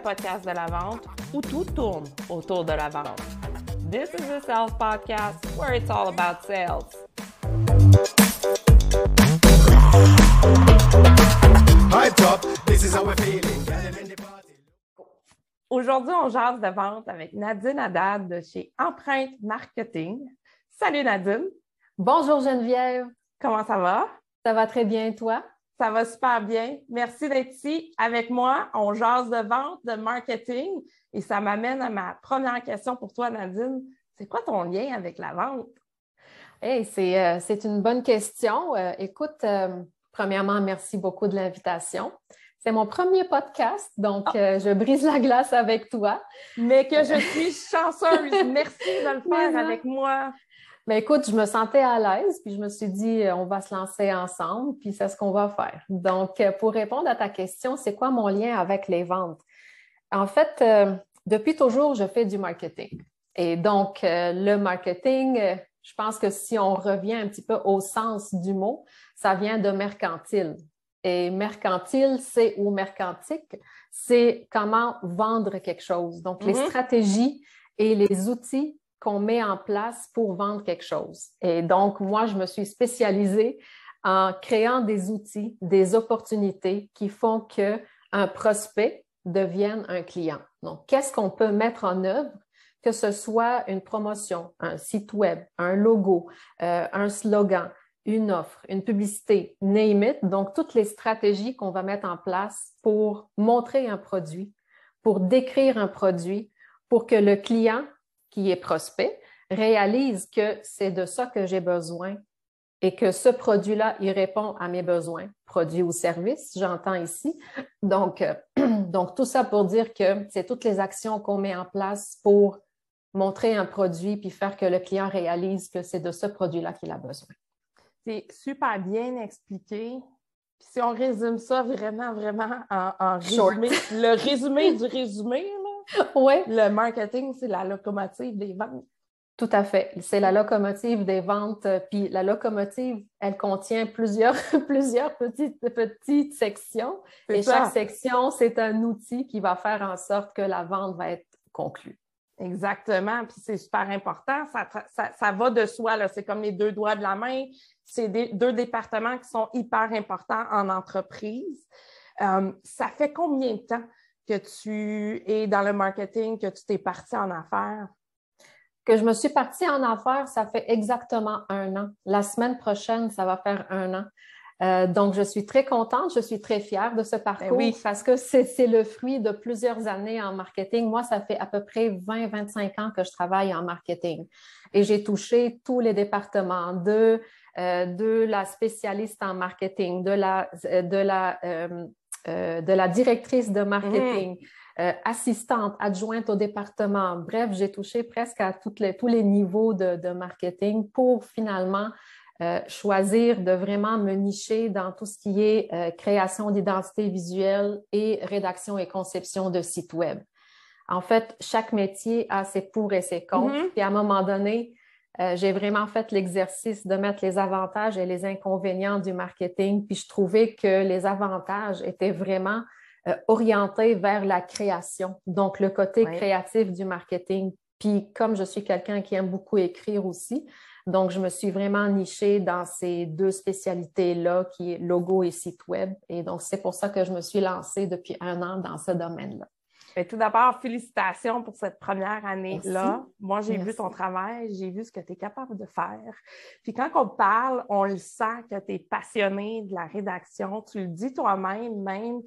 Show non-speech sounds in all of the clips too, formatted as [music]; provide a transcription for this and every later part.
podcast de la vente où tout tourne autour de la vente. This is the Sales Podcast where it's all about sales. Aujourd'hui, on jase de vente avec Nadine Haddad de chez Empreinte Marketing. Salut Nadine. Bonjour Geneviève. Comment ça va? Ça va très bien, toi? Ça va super bien. Merci d'être ici avec moi. On jase de vente, de marketing et ça m'amène à ma première question pour toi, Nadine. C'est quoi ton lien avec la vente? Hey, c'est, euh, une bonne question. Euh, écoute, euh, premièrement, merci beaucoup de l'invitation. C'est mon premier podcast, donc ah. je brise la glace avec toi. Mais que je suis chanceuse. Merci de le faire avec moi. Mais écoute, je me sentais à l'aise, puis je me suis dit, euh, on va se lancer ensemble, puis c'est ce qu'on va faire. Donc, euh, pour répondre à ta question, c'est quoi mon lien avec les ventes? En fait, euh, depuis toujours, je fais du marketing. Et donc, le marketing, je pense que si on revient un petit peu au sens du mot, ça vient de mercantile. Et mercantile, c'est ou mercantique, c'est comment vendre quelque chose. Donc, les mm-hmm. stratégies et les outils qu'on met en place pour vendre quelque chose. Et donc, moi, je me suis spécialisée en créant des outils, des opportunités qui font qu'un prospect devienne un client. Donc, qu'est-ce qu'on peut mettre en œuvre, que ce soit une promotion, un site web, un logo, euh, un slogan, une offre, une publicité, name it. Donc, toutes les stratégies qu'on va mettre en place pour montrer un produit, pour décrire un produit, pour que le client qui est prospect réalise que c'est de ça que j'ai besoin et que ce produit-là, il répond à mes besoins, produit ou service, j'entends ici. Donc, euh, [clears throat] donc, tout ça pour dire que c'est toutes les actions qu'on met en place pour montrer un produit puis faire que le client réalise que c'est de ce produit-là qu'il a besoin. C'est super bien expliqué. si on résume ça vraiment, vraiment en, résumé, le résumé du résumé, [laughs] Oui. Le marketing, c'est la locomotive des ventes. Tout à fait. C'est la locomotive des ventes. Euh, puis la locomotive, elle contient plusieurs, [laughs] plusieurs petites, petites sections. Et chaque section, c'est un outil qui va faire en sorte que la vente va être conclue. Exactement. Puis c'est super important. Ça, ça, va de soi. C'est comme les deux doigts de la main. C'est deux départements qui sont hyper importants en entreprise. Euh, ça fait combien de temps que tu es dans le marketing, que tu t'es parti en affaires? Que je me suis partie en affaires, ça fait exactement un an. La semaine prochaine, ça va faire un an. Euh, donc, je suis très contente, je suis très fière de ce ben parcours oui. parce que c'est le fruit de plusieurs années en marketing. Moi, ça fait à peu près 20-25 ans que je travaille en marketing et j'ai touché tous les départements de, euh, de la spécialiste en marketing, de la, de la euh, euh, de la directrice de marketing, mm. euh, assistante, adjointe au département. Bref, j'ai touché presque à toutes les, tous les niveaux de, marketing pour finalement euh, choisir de vraiment me nicher dans tout ce qui est création d'identité visuelle et rédaction et conception de sites web. En fait, chaque métier a ses pour et ses contre. Et mm-hmm. à un moment donné, euh, j'ai vraiment fait l'exercice de mettre les avantages et les inconvénients du marketing, puis je trouvais que les avantages étaient vraiment euh, orientés vers la création, donc le côté créatif du marketing. Puis comme je suis quelqu'un qui aime beaucoup écrire aussi, donc je me suis vraiment nichée dans ces deux spécialités-là, qui est logo et site web. Et donc c'est pour ça que je me suis lancée depuis un an dans ce domaine-là. Ben, tout d'abord, félicitations pour cette première année-là. Moi, j'ai vu ton travail, j'ai vu ce que tu es capable de faire. Puis quand on parle, on le sent que tu es passionné de la rédaction. Tu le dis toi-même, même,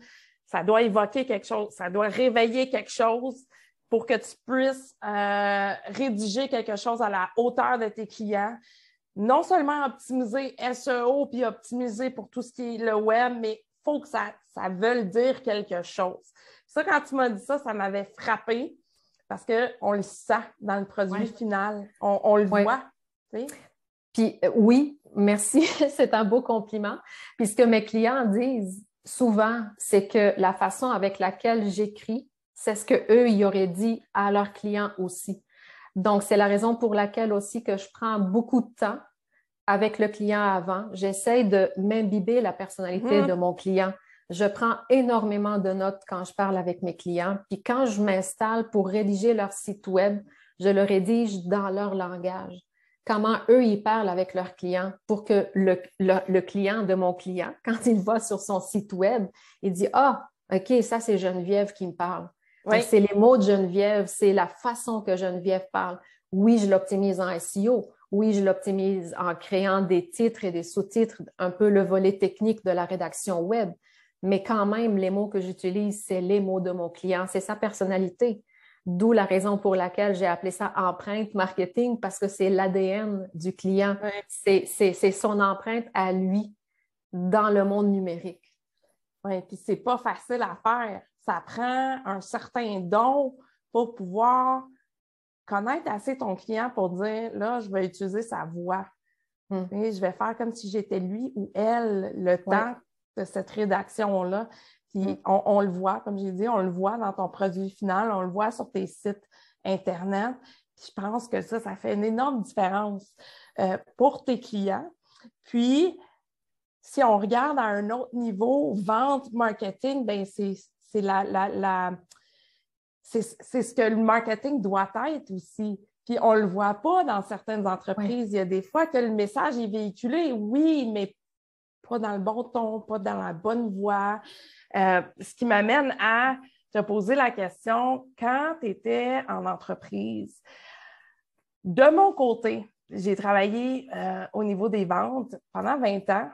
ça doit évoquer quelque chose, ça doit réveiller quelque chose pour que tu puisses euh, rédiger quelque chose à la hauteur de tes clients. Non seulement optimiser SEO puis optimiser pour tout ce qui est le web, mais faut que ça, ça veuille dire quelque chose. Ça, quand tu m'as dit ça, ça m'avait frappé parce qu'on le sent dans le produit final. On, le voit. Puis euh, oui, merci, [laughs] c'est un beau compliment. Puis ce que mes clients disent souvent, c'est que la façon avec laquelle j'écris, c'est ce qu'eux, ils auraient dit à leurs clients aussi. Donc, c'est la raison pour laquelle aussi que je prends beaucoup de temps avec le client avant. J'essaie de m'imbiber la personnalité mmh. de mon client je prends énormément de notes quand je parle avec mes clients. Puis quand je m'installe pour rédiger leur site web, je le rédige dans leur langage. Comment eux, ils parlent avec leurs clients pour que le, client de mon client, [laughs] quand il va sur son site web, il dit Ah, OK, ça, c'est Geneviève qui me parle. C'est les mots de Geneviève, c'est la façon que Geneviève parle. Oui, je l'optimise en SEO. Oui, je l'optimise en créant des titres et des sous-titres, un peu le volet technique de la rédaction web. Mais quand même, les mots que j'utilise, c'est les mots de mon client, c'est sa personnalité. D'où la raison pour laquelle j'ai appelé ça empreinte marketing, parce que c'est l'ADN du client. C'est son empreinte à lui dans le monde numérique. Oui, puis c'est pas facile à faire. Ça prend un certain don pour pouvoir connaître assez ton client pour dire là, je vais utiliser sa voix. Hmm. je vais faire comme si j'étais lui ou elle le temps de cette rédaction-là. Puis hmm. on, le voit, comme j'ai dit, on le voit dans ton produit final, on le voit sur tes sites Internet. je pense que ça, ça fait une énorme différence euh, pour tes clients. Puis, si on regarde à un autre niveau, vente, marketing, ben c'est la, la c'est ce que le marketing doit être aussi. Puis on ne le voit pas dans certaines entreprises. Il y a des fois que le message est véhiculé, oui, mais pas dans le bon ton, pas dans la bonne voie. Euh, ce qui m'amène à te poser la question, quand tu étais en entreprise, de mon côté, j'ai travaillé euh, au niveau des ventes pendant 20 ans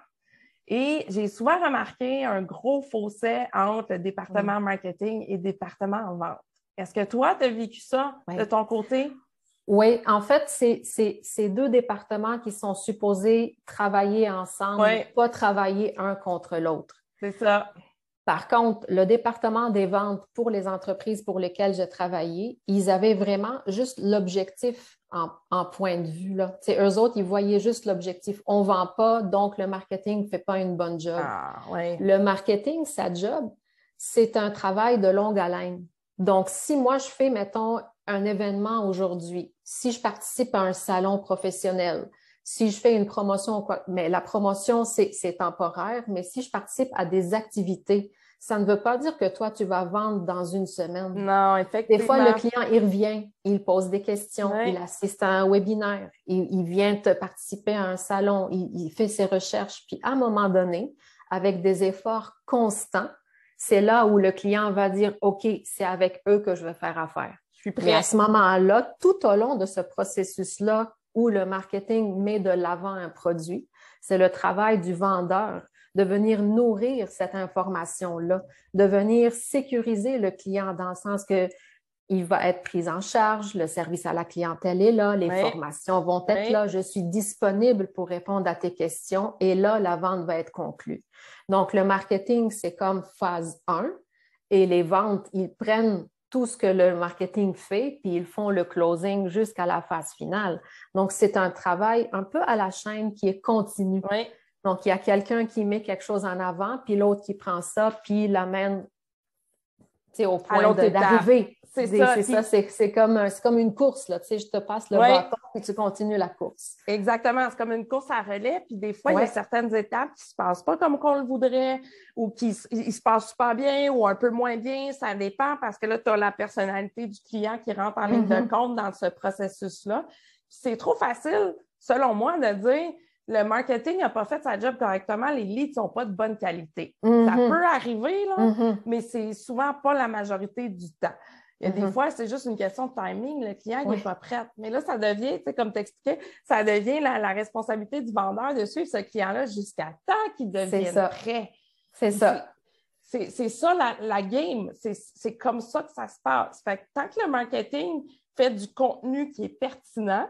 et j'ai souvent remarqué un gros fossé entre le département marketing et le département en vente. Est-ce que toi, tu as vécu ça de ton côté? Oui, en fait, c'est deux départements qui sont supposés travailler ensemble, pas travailler un contre l'autre. C'est ça. Par contre, le département des ventes pour les entreprises pour lesquelles j'ai travaillé, ils avaient vraiment juste l'objectif en, point de vue. Là. eux autres, ils voyaient juste l'objectif. On ne vend pas, donc le marketing ne fait pas une bonne job. Ah, le marketing, sa job, c'est un travail de longue haleine. Donc, si moi, je fais, mettons, un événement aujourd'hui, si je participe à un salon professionnel, si je fais une promotion, quoi, mais la promotion, c'est temporaire, mais si je participe à des activités, ça ne veut pas dire que toi, tu vas vendre dans une semaine. Non, effectivement. Des fois, le client, il revient, il pose des questions, il assiste à un webinaire, il, vient te participer à un salon, il, il fait ses recherches, puis à un moment donné, avec des efforts constants, c'est là où le client va dire, OK, c'est avec eux que je vais faire affaire. Je suis prêt. à ce moment-là, tout au long de ce processus-là où le marketing met de l'avant un produit, c'est le travail du vendeur de venir nourrir cette information-là, de venir sécuriser le client dans le sens que il va être pris en charge, le service à la clientèle est là, les formations vont être là, je suis disponible pour répondre à tes questions et là, la vente va être conclue. Donc, le marketing, c'est comme phase 1 et les ventes, ils prennent tout ce que le marketing fait, puis ils font le closing jusqu'à la phase finale. Donc, c'est un travail un peu à la chaîne qui est continu. Donc, il y a quelqu'un qui met quelque chose en avant, puis l'autre qui prend ça, puis l'amène au point d'arriver. C'est ça. C'est comme, comme une course. Là, je te passe le bâton et tu continues la course. Exactement. C'est comme une course à relais. Puis des fois, il y a certaines étapes qui ne se passent pas comme on le voudrait ou qui se passent super bien ou un peu moins bien. Ça dépend parce que là, tu as la personnalité du client qui rentre en ligne de mm-hmm. compte dans ce processus-là. C'est trop facile, selon moi, de dire le marketing n'a pas fait sa job correctement, les leads ne sont pas de bonne qualité. Ça mm-hmm. peut arriver, là, mm-hmm. mais c'est souvent pas la majorité du temps. Il y a des mm-hmm. fois, c'est juste une question de timing. Le client n'est pas prêt. Mais là, ça devient, comme tu expliquais, ça devient la, responsabilité du vendeur de suivre ce client-là jusqu'à temps qu'il devienne prêt. C'est ça. C'est ça la, la game. C'est comme ça que ça se passe. Fait tant que le marketing fait du contenu qui est pertinent,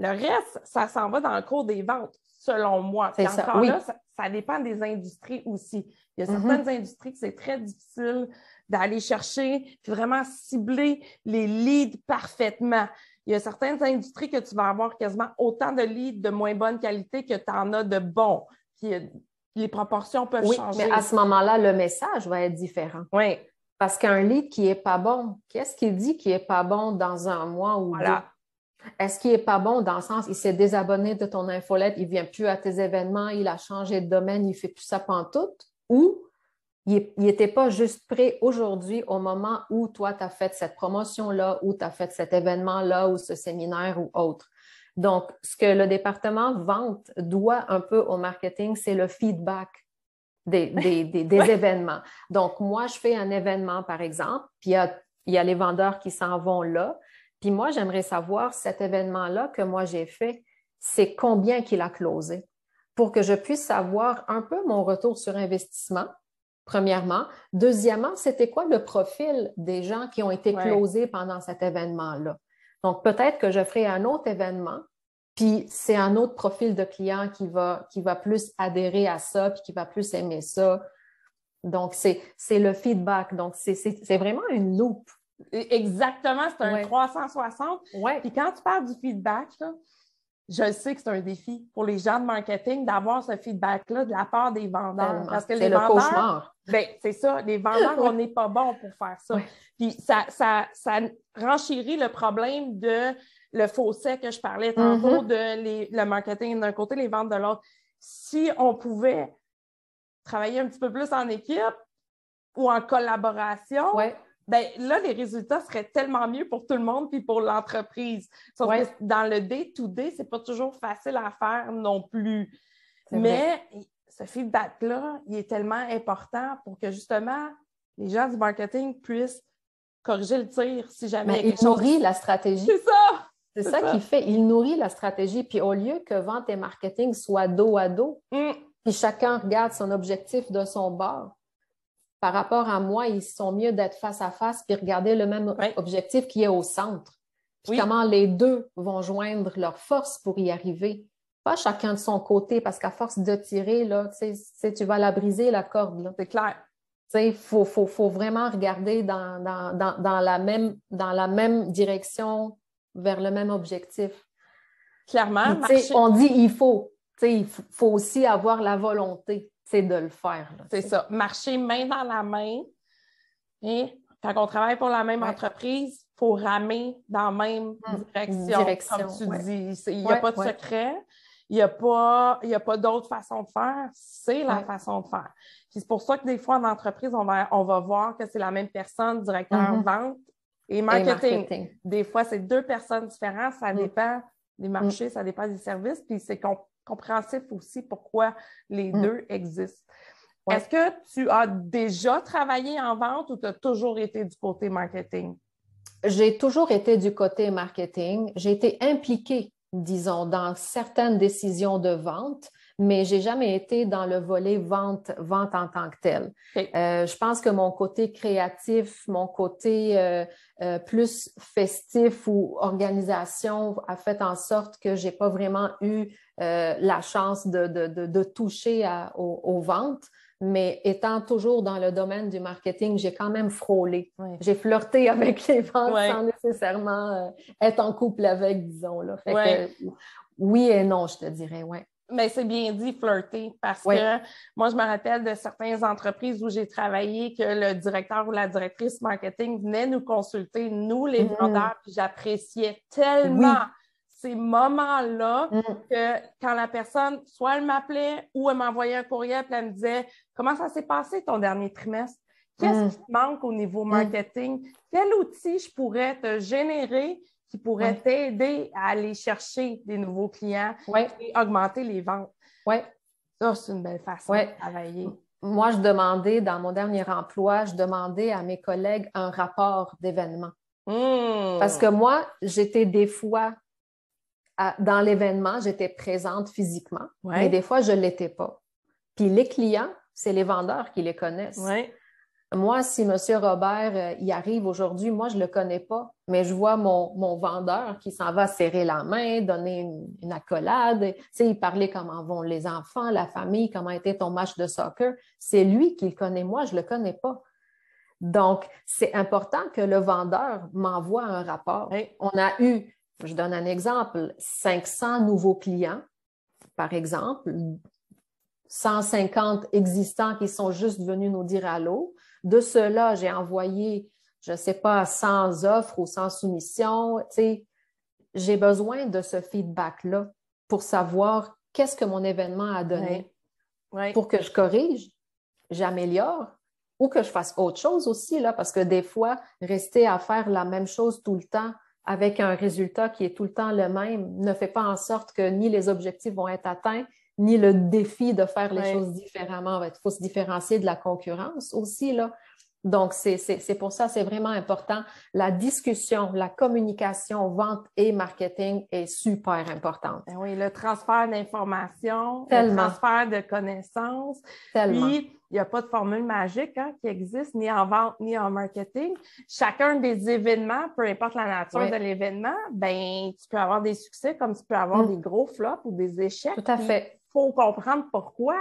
le reste, ça s'en va dans le cours des ventes, selon moi. C'est ça. Encore là, ça, dépend des industries aussi. Il y a mm-hmm. certaines industries que c'est très difficile d'aller chercher puis vraiment cibler les leads parfaitement. Il y a certaines industries que tu vas avoir quasiment autant de leads de moins bonne qualité que tu en as de bons. Puis euh, les proportions peuvent oui, changer. Mais à ce moment-là, le message va être différent. Oui. Parce qu'un lead qui n'est pas bon, qu'est-ce qu'il dit qui n'est pas bon dans un mois ou voilà. Est-ce qu'il n'est pas bon dans le sens, il s'est désabonné de ton infolette, il ne vient plus à tes événements, il a changé de domaine, il ne fait plus ça pantoute? ou il n'était pas juste prêt aujourd'hui au moment où toi, tu as fait cette promotion-là, ou tu as fait cet événement-là, ou ce séminaire ou autre? Donc, ce que le département vente doit un peu au marketing, c'est le feedback des, [laughs] événements. Donc, moi, je fais un événement, par exemple, puis il y a, les vendeurs qui s'en vont là. Puis moi, j'aimerais savoir cet événement-là que moi j'ai fait, c'est combien qu'il a closé? Pour que je puisse savoir un peu mon retour sur investissement premièrement. Deuxièmement, c'était quoi le profil des gens qui ont été closés pendant cet événement-là? Donc, peut-être que je ferai un autre événement, puis c'est un autre profil de client qui va, qui va plus adhérer à ça, puis qui va plus aimer ça. Donc, c'est le feedback. Donc, c'est vraiment une loupe. Exactement, c'est un 360. Ouais. Puis quand tu parles du feedback, là, je sais que c'est un défi pour les gens de marketing d'avoir ce feedback-là de la part des vendeurs. Parce que les le vendeurs, ben, c'est ça, les vendeurs, [laughs] on n'est pas bon pour faire ça. Puis ça, ça, ça renchérit le problème de le fossé que je parlais tantôt, mm-hmm. de le marketing d'un côté, les ventes de l'autre. Si on pouvait travailler un petit peu plus en équipe ou en collaboration, ben là, les résultats seraient tellement mieux pour tout le monde puis pour l'entreprise. dans le day-to-day, ce n'est pas toujours facile à faire non plus. Mais ce feedback-là, il est tellement important pour que justement les gens du marketing puissent corriger le tir si jamais il, nourrit la stratégie. C'est ça! C'est ça, qu'il fait. Il nourrit la stratégie. Puis au lieu que vente et marketing soient dos à dos, mm. puis chacun regarde son objectif de son bord, par rapport à moi, ils sont mieux d'être face à face puis regarder le même objectif qui est au centre. Puis comment les deux vont joindre leurs forces pour y arriver. Pas chacun de son côté, parce qu'à force de tirer, là, tu vas la briser, la corde. C'est clair. Il faut, vraiment regarder dans, la même, dans la même direction, vers le même objectif. Clairement. On dit il faut. Il faut aussi avoir la volonté c'est de le faire. C'est ça. Marcher main dans la main. Et quand on travaille pour la même entreprise, il faut ramer dans la même hum, direction, comme tu dis. Il n'y a pas de secret. Il n'y a pas, pas d'autre façon de faire. C'est la façon de faire. c'est pour ça que des fois, en entreprise, on va, on va voir que c'est la même personne, directeur mm-hmm. vente et marketing. Des fois, c'est deux personnes différentes. Ça mm. dépend des marchés, mm. ça dépend des services. Puis c'est compréhensif aussi pourquoi les mm. deux existent. Est-ce que tu as déjà travaillé en vente ou tu as toujours été du côté marketing? J'ai toujours été du côté marketing. J'ai été impliquée, disons, dans certaines décisions de vente, mais j'ai jamais été dans le volet vente, vente en tant que tel. Euh, je pense que mon côté créatif, mon côté euh, euh, plus festif ou organisation a fait en sorte que j'ai pas vraiment eu la chance de, de, de, toucher aux, ventes. Mais étant toujours dans le domaine du marketing, j'ai quand même frôlé. J'ai flirté [laughs] avec les ventes sans nécessairement être en couple avec, disons. Là. oui et non, je te dirais, ouais. Mais c'est bien dit, flirter, parce que moi, je me rappelle de certaines entreprises où j'ai travaillé que le directeur ou la directrice marketing venait nous consulter, nous, les mm-hmm. vendeurs, puis j'appréciais tellement ces moments-là mm. que quand la personne, soit elle m'appelait ou elle m'envoyait un courriel, puis elle me disait Comment ça s'est passé ton dernier trimestre? Qu'est-ce mm. qui te manque au niveau mm. marketing? Quel outil je pourrais te générer qui pourrait t'aider à aller chercher des nouveaux clients et augmenter les ventes? Oui. Ça, c'est une belle façon de travailler. Moi, je demandais, dans mon dernier emploi, je demandais à mes collègues un rapport d'événement. Hmm. Parce que moi, j'étais des fois dans l'événement, j'étais présente physiquement, mais des fois, je ne l'étais pas. Puis les clients, c'est les vendeurs qui les connaissent. Ouais. Moi, si M. Robert euh, y arrive aujourd'hui, moi, je ne le connais pas, mais je vois mon, mon vendeur qui s'en va serrer la main, donner une, accolade, tu sais, il parlait comment vont les enfants, la famille, comment était ton match de soccer. C'est lui qui le connaît, moi, je ne le connais pas. Donc, c'est important que le vendeur m'envoie un rapport. On a eu, je donne un exemple, 500 nouveaux clients, par exemple, 150 existants qui sont juste venus nous dire allô. De cela, j'ai envoyé, je ne sais pas, sans offre ou sans soumission. j'ai besoin de ce feedback-là pour savoir qu'est-ce que mon événement a donné, pour que je corrige. j'améliore ou que je fasse autre chose aussi, là, parce que des fois, rester à faire la même chose tout le temps avec un résultat qui est tout le temps le même ne fait pas en sorte que ni les objectifs vont être atteints, ni le défi de faire les choses différemment. Il faut se différencier de la concurrence aussi, là. Donc, c'est pour ça, c'est vraiment important. La discussion, la communication, vente et marketing est super importante. Ben oui, le transfert d'informations, le transfert de connaissances. Tellement. Puis, il n'y a pas de formule magique hein, qui existe ni en vente ni en marketing. Chacun des événements, peu importe la nature de l'événement, ben tu peux avoir des succès comme tu peux avoir mm. des gros flops ou des échecs. Tout à fait. Il faut comprendre pourquoi.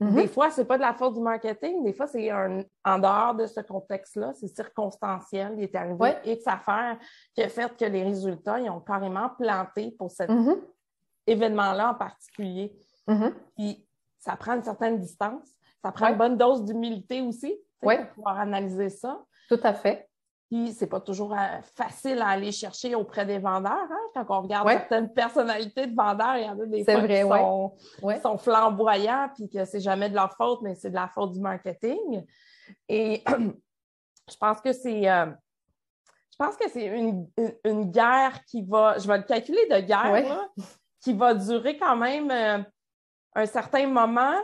Mm-hmm. Des fois, ce n'est pas de la faute du marketing. Des fois, c'est en dehors de ce contexte-là. C'est circonstanciel. Il est arrivé X affaires qui a fait que les résultats, ils ont carrément planté pour cet mm-hmm. événement-là en particulier. Mm-hmm. Puis, ça prend une certaine distance. Ça prend une bonne dose d'humilité aussi pour pouvoir analyser ça. Tout à fait. Puis, c'est pas toujours euh, facile à aller chercher auprès des vendeurs. Hein? Quand on regarde certaines personnalités de vendeurs, il y en a des fois qui sont, flamboyants, puis que c'est jamais de leur faute, mais c'est de la faute du marketing. Et [clears throat] je pense que c'est. Euh, je pense que c'est une, guerre qui va, je vais le calculer de guerre, qui va durer quand même euh, un certain moment,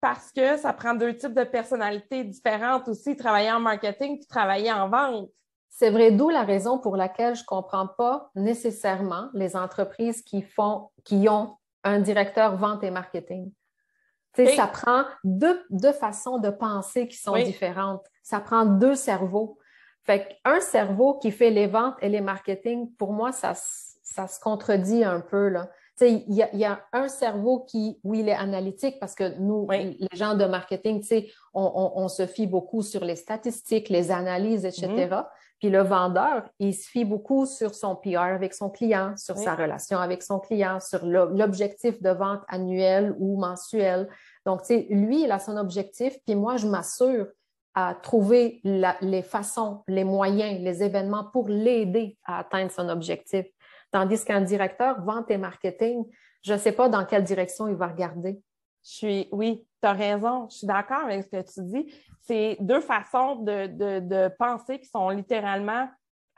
parce que ça prend deux types de personnalités différentes aussi, travailler en marketing puis travailler en vente. C'est vrai, d'où la raison pour laquelle je ne comprends pas nécessairement les entreprises qui font, qui ont un directeur vente et marketing. Ça prend deux, façons de penser qui sont différentes. Ça prend deux cerveaux. Fait qu'un cerveau qui fait les ventes et les marketing, pour moi, ça, ça se contredit un peu. Là il y, a un cerveau qui, oui, il est analytique parce que nous, les gens de marketing, on, on, se fie beaucoup sur les statistiques, les analyses, etc. Mm-hmm. Puis le vendeur, il se fie beaucoup sur son PR avec son client, sur sa relation avec son client, sur l'objectif de vente annuel ou mensuel. Donc, lui, il a son objectif, puis moi, je m'assure à trouver les façons, les moyens, les événements pour l'aider à atteindre son objectif. Tandis qu'un directeur vente et marketing, je ne sais pas dans quelle direction il va regarder. Je suis, oui, tu as raison. Je suis d'accord avec ce que tu dis. C'est deux façons de, de, penser qui sont littéralement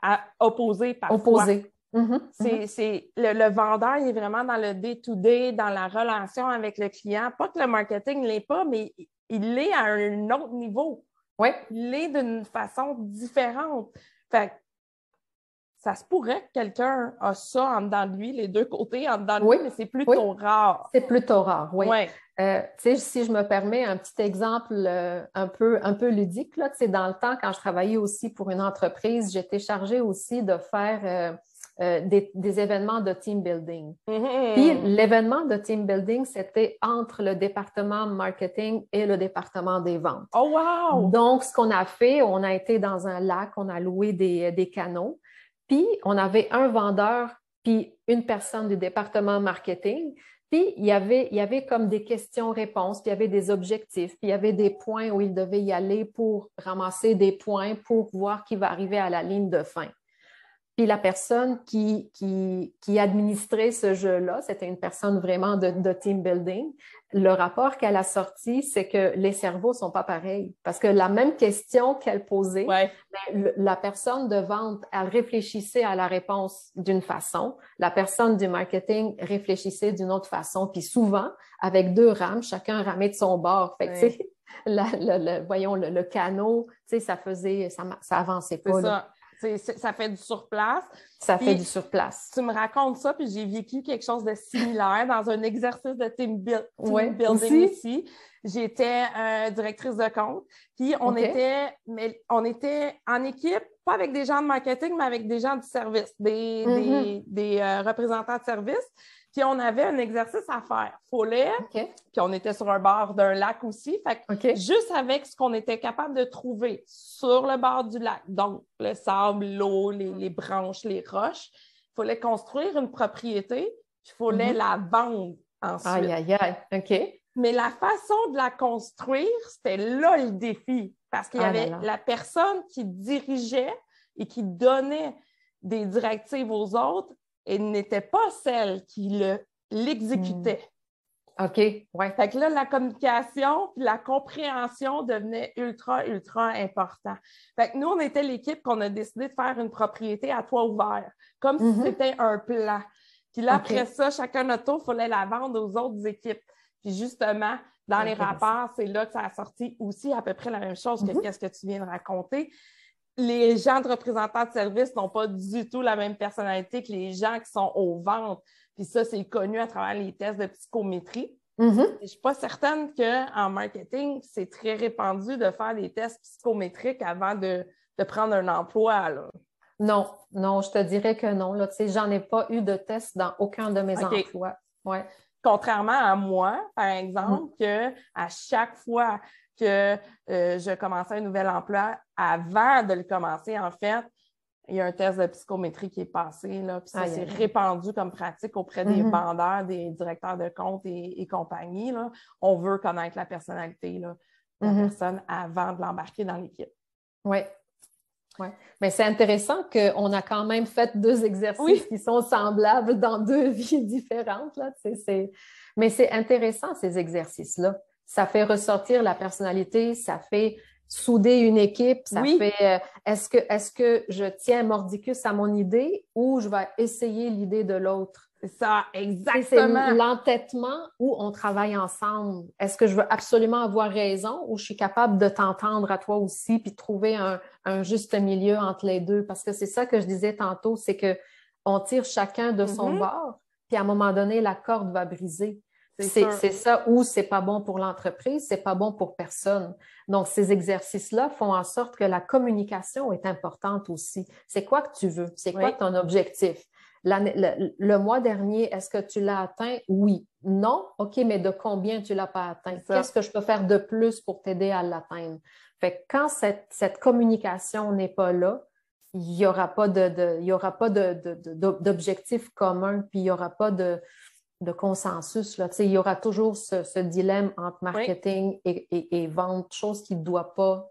à, opposées parfois. Opposées. C'est, mm-hmm. le, vendeur, il est vraiment dans le day-to-day, dans la relation avec le client. Pas que le marketing ne l'est pas, mais il l'est à un autre niveau. Oui. Il l'est d'une façon différente. Fait ça se pourrait que quelqu'un a ça en dedans de lui, les deux côtés en dedans de lui, mais c'est plutôt rare. C'est plutôt rare, oui. Euh, si je me permets un petit exemple euh, un, peu, un peu ludique, là, dans le temps, quand je travaillais aussi pour une entreprise, j'étais chargée aussi de faire euh, des, événements de team building. Mm-hmm. Puis l'événement de team building, c'était entre le département marketing et le département des ventes. Oh wow! Donc, ce qu'on a fait, on a été dans un lac, on a loué des, des canaux. Puis, on avait un vendeur, puis une personne du département marketing. Puis, il y avait, il y avait comme des questions-réponses, puis il y avait des objectifs, puis il y avait des points où il devait y aller pour ramasser des points pour voir qui va arriver à la ligne de fin. Puis la personne qui, qui, qui administrait ce jeu-là, c'était une personne vraiment de, de team building. Le rapport qu'elle a sorti, c'est que les cerveaux sont pas pareils. Parce que la même question qu'elle posait, ben, la personne de vente, elle réfléchissait à la réponse d'une façon. La personne du marketing réfléchissait d'une autre façon. Puis souvent, avec deux rames, chacun ramait de son bord. Fait que, [laughs] le, voyons, le, canot, ça faisait, ça, ça avançait pas ça fait du surplace. Ça fait du surplace. Tu me racontes ça, puis j'ai vécu quelque chose de similaire dans un exercice de team, building ici. J'étais euh, directrice de compte, puis on était, mais on était en équipe, pas avec des gens de marketing, mais avec des gens du service, des, mm-hmm. euh, représentants de service. Puis on avait un exercice à faire. Follet, puis on était sur un bord d'un lac aussi. Fait juste avec ce qu'on était capable de trouver sur le bord du lac, donc le sable, l'eau, les, branches, les roches, il fallait construire une propriété, il fallait mhm. la vendre ensuite. Aïe, aïe, aïe. OK. Mais la façon de la construire, c'était là le défi. Parce qu'il y ah avait la personne qui dirigeait et qui donnait des directives aux autres elle n'était pas celle qui l'exécutait. OK, ouais. Fait que là, la communication puis la compréhension devenait ultra, ultra important. Fait que nous, on était l'équipe qu'on a décidé de faire une propriété à toit ouvert, comme si Mhm. c'était un plan. Puis là, après ça, chacun notre tour, il fallait la vendre aux autres équipes. Puis justement, dans les rapports, c'est là que ça a sorti aussi à peu près la même chose que Mhm. qu'est-ce que tu viens de raconter. Les gens de représentants de service n'ont pas du tout la même personnalité que les gens qui sont aux ventes. Puis ça, c'est connu à travers les tests de psychométrie. Mhm. Je ne suis pas certaine qu'en marketing, c'est très répandu de faire des tests psychométriques avant de, de prendre un emploi. Là. Non, non, je te dirais que non. Là, tu sais, j'en ai pas eu de test dans aucun de mes emplois. Ouais. Contrairement à moi, par exemple, que à chaque fois que euh, je commençais un nouvel emploi, avant de le commencer, en fait, il y a un test de psychométrie qui est passé. Là, puis ça, aïe. répandu comme pratique auprès des Mhm. vendeurs, des directeurs de compte et, et compagnie. Là. On veut connaître la personnalité là, de la Mhm. personne avant de l'embarquer dans l'équipe. Oui. Ouais. Mais c'est intéressant qu'on a quand même fait deux exercices Oui. qui sont semblables dans deux [laughs] vies différentes. Là. Tu sais, c'est- Mais c'est intéressant, ces exercices-là. Ça fait ressortir la personnalité, ça fait souder une équipe, ça Oui. fait euh, est-ce que, est que je tiens mordicus à mon idée ou je vais essayer l'idée de l'autre? C'est ça, exactement. C'est l'entêtement où on travaille ensemble. Est-ce que je veux absolument avoir raison ou je suis capable de t'entendre à toi aussi puis de trouver un, un juste milieu entre les deux? Parce que c'est ça que je disais tantôt, c'est que on tire chacun de son Mhm. bord, puis à un moment donné, la corde va briser. C'est ça où c'est pas bon pour l'entreprise, c'est pas bon pour personne. Donc, ces exercices-là font en sorte que la communication est importante aussi. C'est quoi que tu veux? C'est quoi Oui. ton objectif? Le, le mois dernier, est-ce que tu l'as atteint? Oui. Non? OK, mais de combien tu l'as pas atteint? Qu'est-ce que je peux faire de plus pour t'aider à l'atteindre? Fait que quand cette, cette communication n'est pas là, il n'y aura pas de, de- il y aura pas de, de- de- d'objectif commun, puis il n'y aura pas de, consensus. Là. Il y aura toujours ce, ce dilemme entre marketing et, et- et vente, chose qui ne doit pas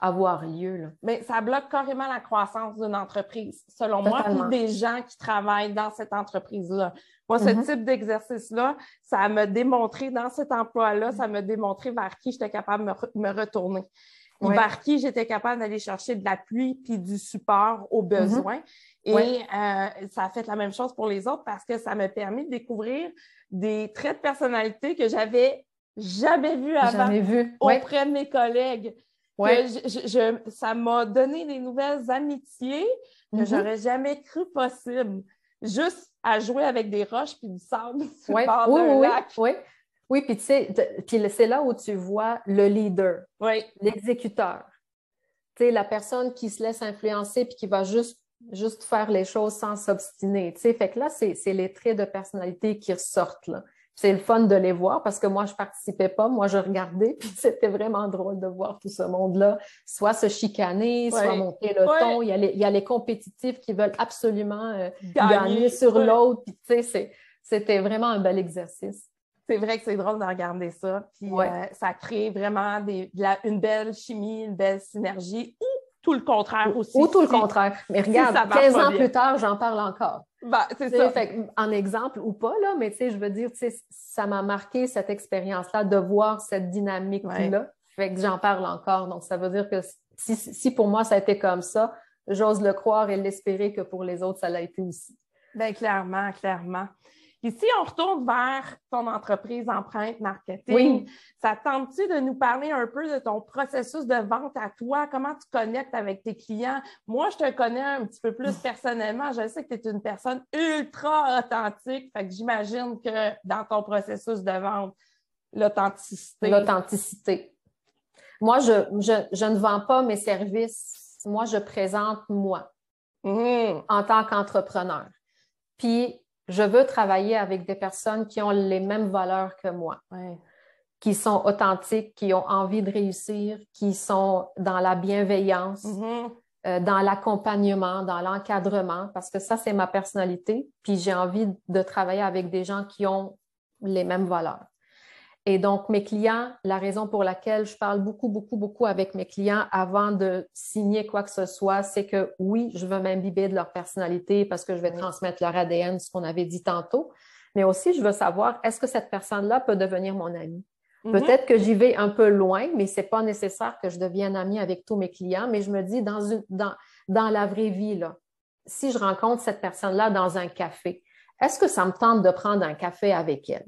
avoir lieu. Là. Mais ça bloque carrément la croissance d'une entreprise, selon moi, puis des gens qui travaillent dans cette entreprise-là. Moi, ce Mhm. type d'exercice-là, ça m'a démontré dans cet emploi-là, ça m'a démontré vers qui j'étais capable de me, re- me retourner. Ouais. Vers qui j'étais capable d'aller chercher de l'appui puis du support aux besoins. Et. Ouais. euh, ça a fait la même chose pour les autres parce que ça m'a permis de découvrir des traits de personnalité que j'avais jamais vus avant Jamais vu. Ouais. auprès de mes collègues Ouais. je- je- je- ça m'a donné des nouvelles amitiés que Mhm. j'aurais jamais cru possible. Juste à jouer avec des roches puis du sable [laughs] sur Ouais. le Oui, oui, lac. oui. Oui, puis tu sais, c'est là où tu vois le leader, Oui, l'exécuteur. Tu sais, la personne qui se laisse influencer puis qui va juste, juste faire les choses sans s'obstiner. Tu sais, fait que là, c'est c'est les traits de personnalité qui ressortent, là. C'est le fun de les voir parce que moi, je participais pas, moi, je regardais, [laughs] puis c'était vraiment drôle de voir tout ce monde-là, soit se chicaner, soit monter le Ouais. ton. Il y, a les, il y a les compétitifs qui veulent absolument euh, gagner. gagner sur Ouais. l'autre, puis tu sais, c'est- c'était vraiment un bel exercice. C'est vrai que c'est drôle de regarder ça. Puis Ouais. euh, ça crée vraiment des, la- une belle chimie, une belle synergie ou tout le contraire aussi. Ou tout le Si- contraire. Mais si regarde, marche 15 pas ans bien. plus tard, j'en parle encore. Ben, c'est ça. fait en exemple ou pas, là, mais tu sais, je veux dire, tu sais, ça m'a marqué cette expérience-là de voir cette dynamique-là. Fait que j'en parle encore. Donc, ça veut dire que si, si pour moi ça a été comme ça, j'ose le croire et l'espérer que pour les autres, ça l'a été aussi. Bien, clairement, clairement. Puis si on retourne vers ton entreprise Empreinte Marketing, Oui. ça tente-tu de nous parler un peu de ton processus de vente à toi? Comment tu connectes avec tes clients? Moi, je te connais un petit peu plus personnellement. Je sais que tu es une personne ultra authentique. Fait que j'imagine que dans ton processus de vente, l'authenticité. L'authenticité. Moi, je, je, je ne vends pas mes services. Moi, je présente moi. Mhm. en tant qu'entrepreneur. Puis, je veux travailler avec des personnes qui ont les mêmes valeurs que moi, Ouais. qui sont authentiques, qui ont envie de réussir, qui sont dans la bienveillance, Mhm. euh, dans l'accompagnement, dans l'encadrement, parce que ça, c'est ma personnalité. Puis, j'ai envie de travailler avec des gens qui ont les mêmes valeurs. Et donc, mes clients, la raison pour laquelle je parle beaucoup, beaucoup, beaucoup avec mes clients avant de signer quoi que ce soit, c'est que oui, je veux m'imbiber de leur personnalité parce que je vais Oui. transmettre leur ADN, ce qu'on avait dit tantôt, mais aussi je veux savoir est-ce que cette personne-là peut devenir mon amie? Mhm. Peut-être que j'y vais un peu loin, mais ce n'est pas nécessaire que je devienne amie avec tous mes clients, mais je me dis dans, une, dans, dans la vraie vie, là, si je rencontre cette personne-là dans un café, est-ce que ça me tente de prendre un café avec elle?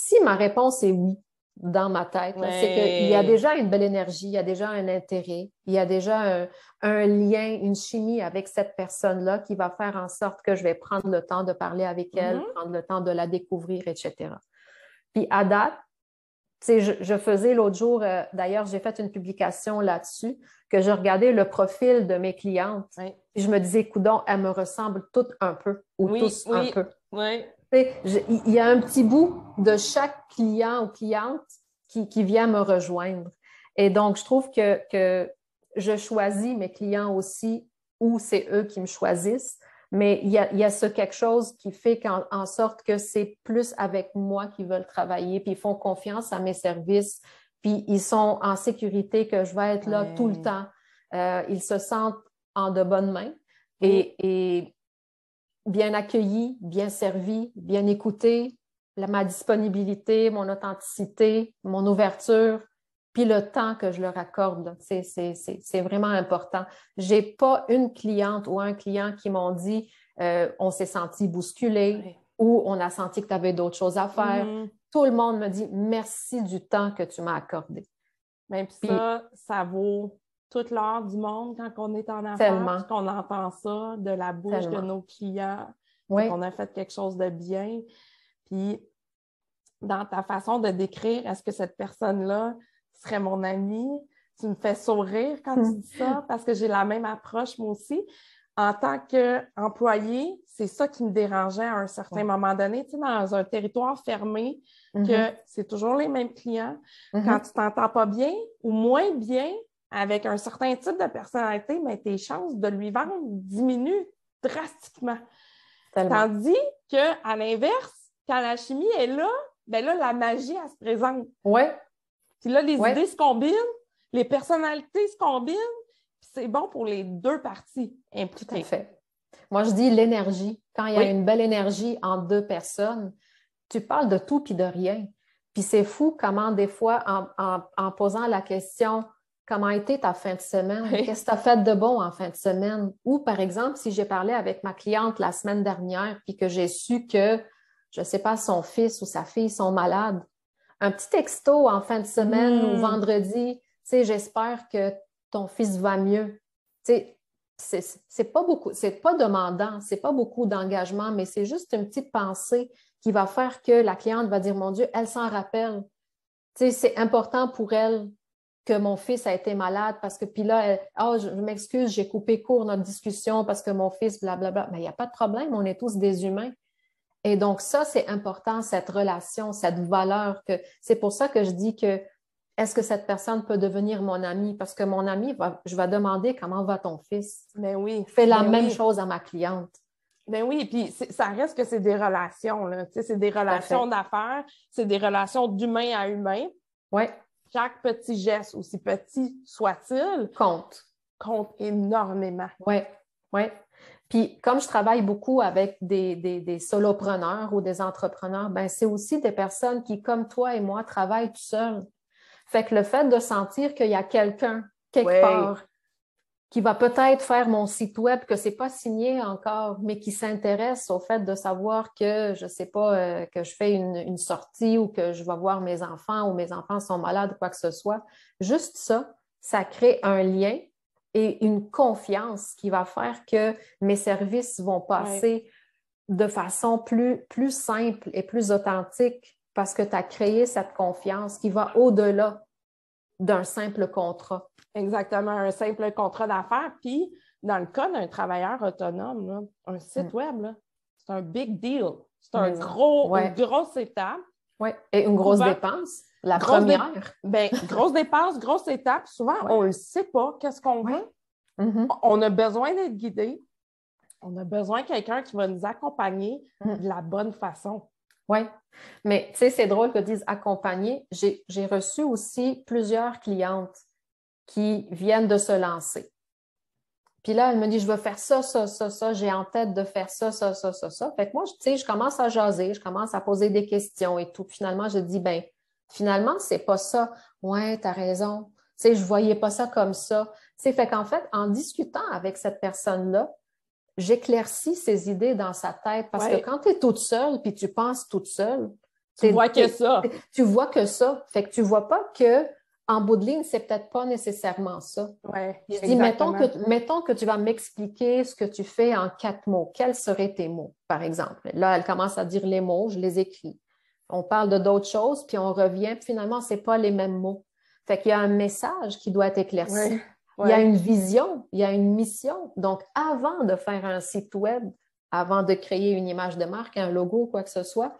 Si ma réponse est oui, dans ma tête, c'est qu'il y a déjà une belle énergie, il y a déjà un intérêt, il y a déjà un, lien, une chimie avec cette personne-là qui va faire en sorte que je vais prendre le temps de parler avec elle, mm-hmm. prendre le temps de la découvrir, etc. Puis à date, je, je, faisais l'autre jour, euh, d'ailleurs, j'ai fait une publication là-dessus, que je regardais le profil de mes clientes. Et je me disais, coudon, elles me ressemblent toutes un peu, ou tous un peu. Il y a un petit bout de chaque client ou cliente qui, qui vient me rejoindre. Et donc, je trouve que, que je choisis mes clients aussi ou c'est eux qui me choisissent. Mais il y a, il y a ce quelque chose qui fait qu'en en sorte que c'est plus avec moi qu'ils veulent travailler, puis ils font confiance à mes services, puis ils sont en sécurité que je vais être là tout le temps. Euh, ils se sentent en de bonnes mains et, et bien accueillis, bien servis, bien écoutés, ma disponibilité, mon authenticité, mon ouverture, puis le temps que je leur accorde, c'est vraiment important. J'ai pas une cliente ou un client qui m'ont dit euh, on s'est senti bousculé ou on a senti que tu avais d'autres choses à faire. Mm-hmm. Tout le monde me dit merci du temps que tu m'as accordé. Même ça, ça vaut toute l'heure du monde quand on est en affaires, qu'on entend ça de la bouche de nos clients, qu'on a fait quelque chose de bien. Puis, dans ta façon de décrire, est-ce que cette personne-là serait mon amie? Tu me fais sourire quand tu dis ça [laughs] parce que j'ai la même approche, moi aussi. En tant qu'employé, c'est ça qui me dérangeait à un certain moment donné. Tu sais, dans un territoire fermé, que mm-hmm. c'est toujours les mêmes clients. Mm-hmm. Quand tu t'entends pas bien ou moins bien avec un certain type de personnalité, mais tes chances de lui vendre diminuent drastiquement. Tandis qu'à l'inverse, quand la chimie est là, ben là, la magie, elle se présente. Oui. Puis là, les idées se combinent, les personnalités se combinent, puis c'est bon pour les deux parties impliquées. Tout fait. Moi, je dis l'énergie. Quand il y a une belle énergie entre deux personnes, tu parles de tout puis de rien. Puis c'est fou comment des fois, en, posant la question comment a été ta fin de semaine? Qu'est-ce que tu as fait de bon en fin de semaine? Ou par exemple, si j'ai parlé avec ma cliente la semaine dernière, puis que j'ai su que, je ne sais pas, son fils ou sa fille sont malades, un petit texto en fin de semaine ou hmm. vendredi, tu sais, j'espère que ton fils va mieux. Tu sais, c'est pas beaucoup, c'est pas demandant, c'est pas beaucoup d'engagement, mais c'est juste une petite pensée qui va faire que la cliente va dire, mon Dieu, elle s'en rappelle. Tu sais, c'est important pour elle que mon fils a été malade parce que puis là, oh, je, m'excuse, j'ai coupé court notre discussion parce que mon fils, blablabla. Mais il n'y a pas de problème, on est tous des humains. Et donc, ça, c'est important, cette relation, cette valeur que c'est pour ça que je dis que est-ce que cette personne peut devenir mon ami? Parce que mon ami, va, je vais demander comment va ton fils. Mais ben oui. Fais la ben même chose à ma cliente. Ben oui, puis ça reste que c'est des relations, là. c'est des relations d'affaires, c'est des relations d'humain à humain. Oui. Chaque petit geste, aussi petit soit-il, compte. Compte énormément. Oui, oui. Puis comme je travaille beaucoup avec des, des, solopreneurs ou des entrepreneurs, ben c'est aussi des personnes qui, comme toi et moi, travaillent tout seuls. Fait que le fait de sentir qu'il y a quelqu'un quelque part qui va peut-être faire mon site web, que c'est pas signé encore, mais qui s'intéresse au fait de savoir que, je sais pas, euh, que je fais une, une, sortie ou que je vais voir mes enfants ou mes enfants sont malades, quoi que ce soit. Juste ça, ça crée un lien et une confiance qui va faire que mes services vont passer de façon plus, plus simple et plus authentique parce que tu as créé cette confiance qui va au-delà d'un simple contrat. Exactement, un simple contrat d'affaires. Puis, dans le cas d'un travailleur autonome, un site mm. web, c'est un big deal. C'est un gros, une grosse étape. Oui, et une grosse dépense. La première. ben, grosse dépense, grosse étape. Souvent, on ne sait pas qu'est-ce qu'on veut. Mm-hmm. On a besoin d'être guidé. On a besoin de quelqu'un qui va nous accompagner mm. de la bonne façon. Oui, mais tu sais, c'est drôle que dises accompagner. J'ai reçu aussi plusieurs clientes qui viennent de se lancer. Puis là, elle me dit, je veux faire ça, ça, ça, ça, j'ai en tête de faire ça, ça, ça, ça, ça. Fait que moi, tu sais, je commence à jaser, je commence à poser des questions et tout. Finalement, je dis, ben, finalement, c'est pas ça. Ouais, t'as raison. Tu sais, je voyais pas ça comme ça. C'est fait qu'en fait, en discutant avec cette personne-là, j'éclaircis ses idées dans sa tête parce que quand tu es toute seule puis tu penses toute seule, tu vois que ça. Tu vois que ça. Fait que tu vois pas que en bout de ligne, c'est peut-être pas nécessairement ça. Ouais, je dis, mettons que, mettons que tu vas m'expliquer ce que tu fais en quatre mots. Quels seraient tes mots, par exemple? Là, elle commence à dire les mots, je les écris. On parle de d'autres choses, puis on revient, puis finalement, c'est pas les mêmes mots. Fait qu'il y a un message qui doit être éclairci. Il y a une vision, il y a une mission. Donc, avant de faire un site web, avant de créer une image de marque, un logo, quoi que ce soit,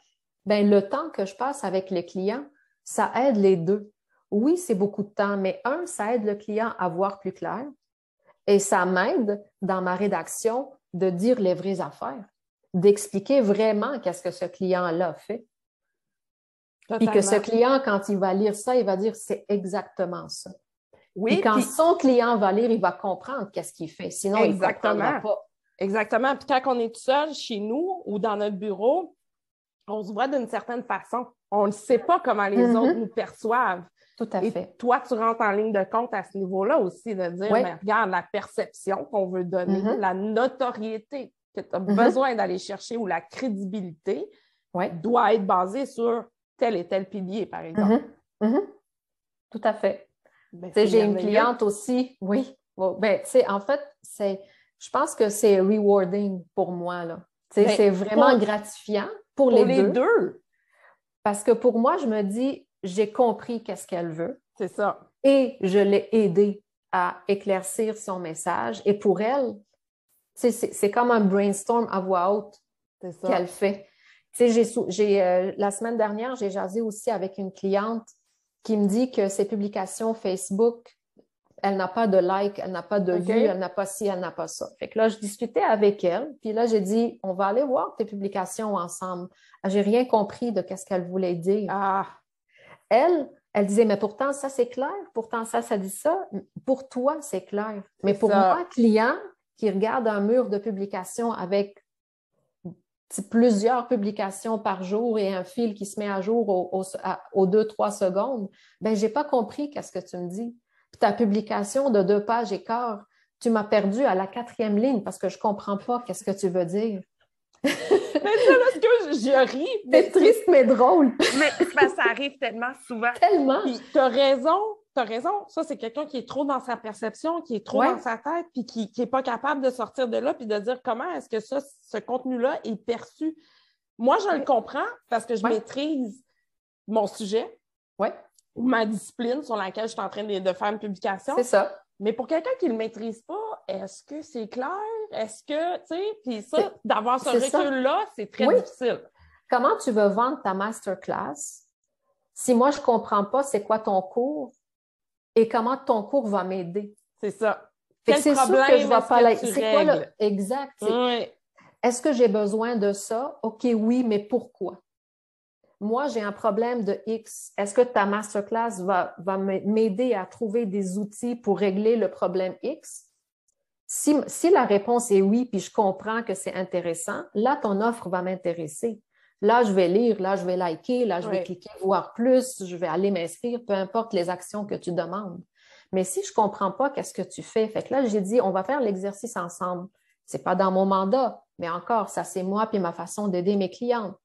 ben, le temps que je passe avec les clients, ça aide les deux. Oui, c'est beaucoup de temps, mais un, ça aide le client à voir plus clair et ça m'aide dans ma rédaction de dire les vraies affaires, d'expliquer vraiment qu'est-ce que ce client-là fait. Et que ce client, quand il va lire ça, il va dire c'est exactement ça. Oui. Et quand son client va lire, il va comprendre qu'est-ce qu'il fait. Sinon, Exactement. il ne pas. Exactement. Puis quand on est tout seul chez nous ou dans notre bureau, on se voit d'une certaine façon. On ne sait pas comment les mm-hmm. autres nous perçoivent. Tout à Et fait. Toi, tu rentres en ligne de compte à ce niveau-là aussi, de dire, mais regarde la perception qu'on veut donner, mm-hmm. la notoriété que tu as mm-hmm. besoin d'aller chercher ou la crédibilité doit être basée sur tel et tel pilier, par exemple. Tout à fait. Ben, j'ai une cliente aussi, oui. ben, en fait, c'est, je pense que c'est rewarding pour moi. Là. Ben, c'est vraiment gratifiant pour, les, deux. Parce que pour moi, je me dis, j'ai compris qu'est-ce qu'elle veut. C'est ça. Et je l'ai aidée à éclaircir son message. Et pour elle, c'est comme un brainstorm à voix haute qu'elle fait. J'ai, euh, la semaine dernière, j'ai jasé aussi avec une cliente qui me dit que ses publications Facebook, elle n'a pas de like, elle n'a pas de vues, elle n'a pas ci, elle n'a pas ça. Fait que là, je discutais avec elle, puis là, j'ai dit, on va aller voir tes publications ensemble. J'ai rien compris de ce qu'elle voulait dire. Ah. Elle, elle disait, mais pourtant, ça, c'est clair. Pourtant, ça, ça dit ça. Pour toi, c'est clair. Mais pour moi, client qui regarde un mur de publication avec plusieurs publications par jour et un fil qui se met à jour aux, deux, trois secondes, ben j'ai pas compris qu'est-ce que tu me dis. Puis ta publication de deux pages et quart, tu m'as perdu à la quatrième ligne parce que je comprends pas qu'est-ce que tu veux dire. Mais parce que je ris. C'est triste, mais drôle. mais ça arrive tellement souvent. Tellement. Tu as raison, tu as raison. Ça, c'est quelqu'un qui est trop dans sa perception, qui est trop dans sa tête, puis qui n'est pas capable de sortir de là, puis de dire comment est-ce que ça, ce contenu-là est perçu. Moi, je le comprends parce que je maîtrise mon sujet ou ma discipline sur laquelle je suis en train de, faire une publication. C'est ça. Mais pour quelqu'un qui ne le maîtrise pas, est-ce que c'est clair? Est-ce que, tu sais, puis ça, d'avoir ce recul-là, c'est très difficile. Comment tu veux vendre ta masterclass si moi, je ne comprends pas c'est quoi ton cours et comment ton cours va m'aider? C'est ça. C'est sûr que je ne vais pas C'est quoi le... Exact. Est-ce que j'ai besoin de ça? OK, oui, mais pourquoi? Moi, j'ai un problème de X. Est-ce que ta masterclass va, va m'aider à trouver des outils pour régler le problème X? Si, si la réponse est oui, puis je comprends que c'est intéressant, là, ton offre va m'intéresser. Là, je vais lire, là, je vais liker, là, je vais cliquer voir plus, je vais aller m'inscrire, peu importe les actions que tu demandes. Mais si je ne comprends pas qu'est-ce que tu fais, fait que là, j'ai dit, on va faire l'exercice ensemble. Ce n'est pas dans mon mandat, mais encore, ça, c'est moi puis ma façon d'aider mes clients.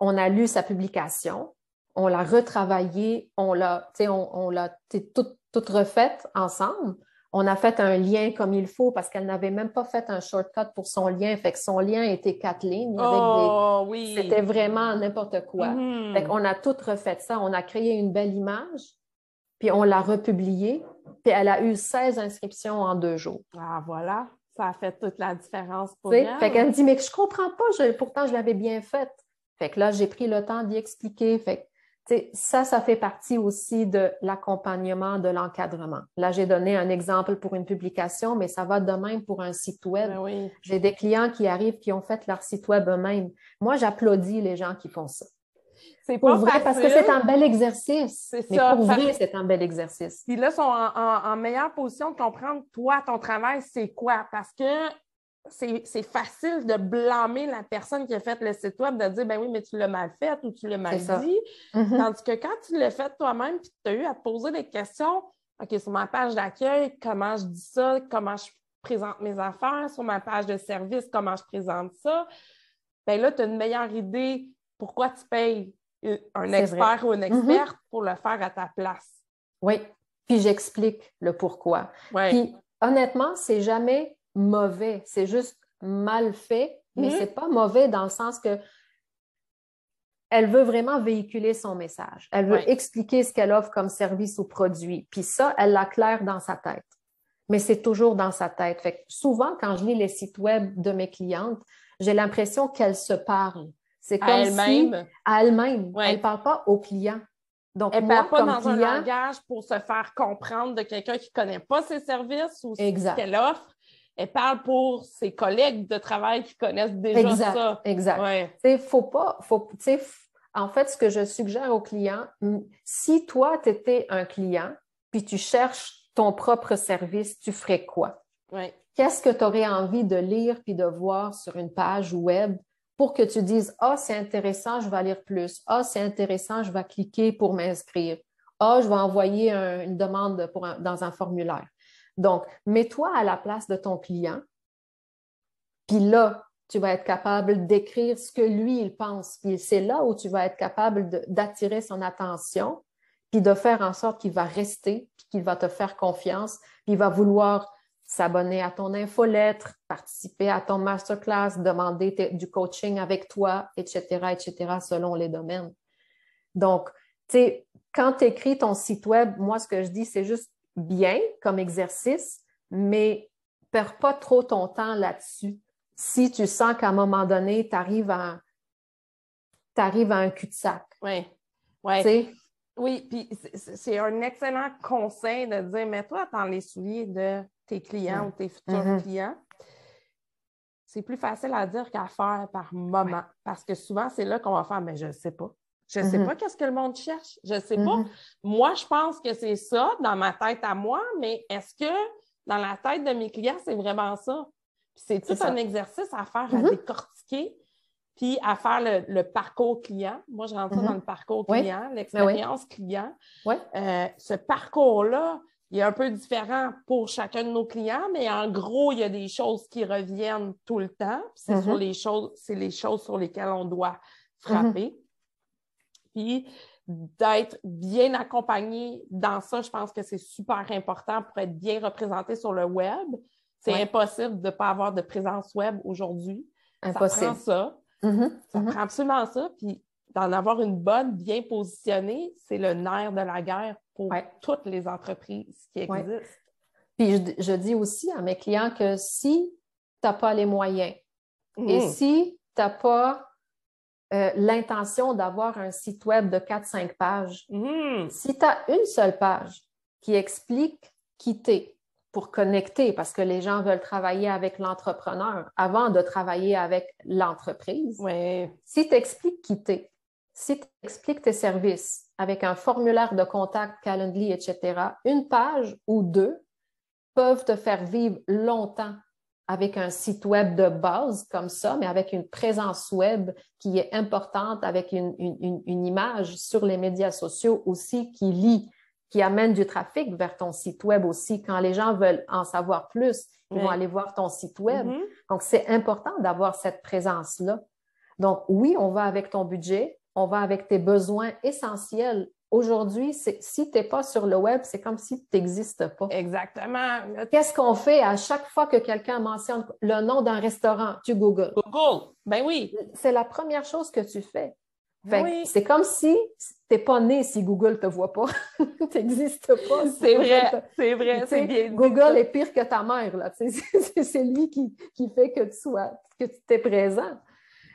On a lu sa publication, on l'a retravaillée, on l'a, on, on l'a toute, toute refaite ensemble. On a fait un lien comme il faut parce qu'elle n'avait même pas fait un shortcut pour son lien. Fait que son lien était quatre lignes. oh, oui. C'était vraiment n'importe quoi. Mm-hmm. Fait qu'on a tout refait ça. On a créé une belle image, puis on l'a republiée. Puis elle a eu 16 inscriptions en deux jours. Ah, voilà. Ça a fait toute la différence pour elle. Fait qu'elle me dit, mais je comprends pas. pourtant, je l'avais bien faite. Fait que là, j'ai pris le temps d'y expliquer. Fait ça, ça fait partie aussi de l'accompagnement, de l'encadrement. Là, j'ai donné un exemple pour une publication, mais ça va de même pour un site web. Ben j'ai des clients qui arrivent, qui ont fait leur site web eux-mêmes. Moi, j'applaudis les gens qui font ça. C'est pas vrai, parce que c'est un bel exercice. C'est Mais pour vrai, c'est un bel exercice. Puis là, ils sont en, meilleure position de comprendre, toi, ton travail, c'est quoi? Parce que c'est facile de blâmer la personne qui a fait le site web, de dire, ben oui, mais tu l'as mal fait ou tu l'as mal dit. Mm-hmm. Tandis que quand tu l'as fait toi-même, puis tu as eu à te poser des questions, OK, sur ma page d'accueil, comment je dis ça, comment je présente mes affaires, sur ma page de service, comment je présente ça, bien là, tu as une meilleure idée pourquoi tu payes un expert ou une mm-hmm. experte pour le faire à ta place. Oui, puis j'explique le pourquoi. Puis honnêtement, c'est jamais mauvais, c'est juste mal fait, mais mm-hmm. c'est pas mauvais dans le sens que elle veut vraiment véhiculer son message. Elle veut expliquer ce qu'elle offre comme service ou produit. Puis ça, elle l'a clair dans sa tête. Mais c'est toujours dans sa tête. Fait souvent, quand je lis les sites web de mes clientes, j'ai l'impression qu'elles se parlent. C'est comme à elle-même. à elle-même. Elle ne parle pas au client. Donc, elle ne parle pas dans un langage pour se faire comprendre de quelqu'un qui ne connaît pas ses services ou ce qu'elle offre. Elle parle pour ses collègues de travail qui connaissent déjà ça. Exact. Ouais. Faut pas, faut, en fait, ce que je suggère aux clients, si toi, tu étais un client, puis tu cherches ton propre service, tu ferais quoi? Qu'est-ce que tu aurais envie de lire puis de voir sur une page web pour que tu dises Ah, c'est intéressant, je vais lire plus. Ah, c'est intéressant, je vais cliquer pour m'inscrire. Ah, je vais envoyer une demande pour dans un formulaire. Donc, mets-toi à la place de ton client, puis là, tu vas être capable d'écrire ce que lui, il pense. Puis c'est là où tu vas être capable d'attirer son attention, puis de faire en sorte qu'il va rester, puis qu'il va te faire confiance, puis il va vouloir s'abonner à ton infolettre, participer à ton masterclass, demander du coaching avec toi, etc., etc., selon les domaines. Donc, tu sais, quand tu écris ton site web, moi, ce que je dis, c'est juste bien comme exercice, mais perds pas trop ton temps là-dessus. Si tu sens qu'à un moment donné, tu arrives à, arrives à un cul-de-sac. Oui. Ouais. Oui, puis c'est un excellent conseil de dire mets-toi dans les souliers de tes clients ou tes futurs mm-hmm. clients. C'est plus facile à dire qu'à faire par moment. Parce que souvent, c'est là qu'on va faire, mais je ne sais pas. Je ne sais mm-hmm. pas qu'est-ce que le monde cherche. Je ne sais pas. Mm-hmm. Moi, je pense que c'est ça dans ma tête à moi, mais est-ce que dans la tête de mes clients, c'est vraiment ça? c'est tout un exercice à faire, à décortiquer, puis à faire le, parcours client. Moi, je rentre dans le parcours client, ben l'expérience client. Euh, ce parcours-là, il est un peu différent pour chacun de nos clients, mais en gros, il y a des choses qui reviennent tout le temps. C'est sur mm-hmm. les choses, c'est les choses sur lesquelles on doit frapper. Mm-hmm. Puis d'être bien accompagné dans ça, je pense que c'est super important pour être bien représenté sur le web. C'est impossible de ne pas avoir de présence web aujourd'hui. Impossible. Ça prend ça. Mm-hmm. Ça prend absolument ça. Puis d'en avoir une bonne, bien positionnée, c'est le nerf de la guerre pour toutes les entreprises qui existent. Puis je, dis aussi à mes clients que si tu n'as pas les moyens et mm. si tu n'as pas euh, l'intention d'avoir un site web de 4-5 pages, mm. si tu as une seule page qui explique qui t'es pour connecter, parce que les gens veulent travailler avec l'entrepreneur avant de travailler avec l'entreprise, si tu expliques qui t'es, si tu expliques tes services avec un formulaire de contact, Calendly, etc., une page ou deux peuvent te faire vivre longtemps avec un site web de base comme ça, mais avec une présence web qui est importante, avec une, image sur les médias sociaux aussi qui lit, qui amène du trafic vers ton site web aussi. Quand les gens veulent en savoir plus, ils vont aller voir ton site web. Mm-hmm. Donc, c'est important d'avoir cette présence-là. Donc, oui, on va avec ton budget, on va avec tes besoins essentiels. Aujourd'hui, si tu n'es pas sur le web, c'est comme si tu n'existes pas. Exactement. Qu'est-ce qu'on fait à chaque fois que quelqu'un mentionne le nom d'un restaurant? Tu Google. Google, ben oui. C'est la première chose que tu fais. C'est comme si tu n'es pas né si Google ne te voit pas. [laughs] tu n'existes pas. c'est vrai, c'est vrai, c'est bien. Google est pire que ta mère. [laughs] C'est lui qui, qui, fait que tu sois, que tu t'es présent.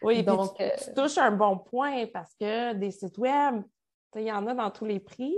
Oui, donc tu, euh, touches un bon point parce que des sites web, il y en a dans tous les prix.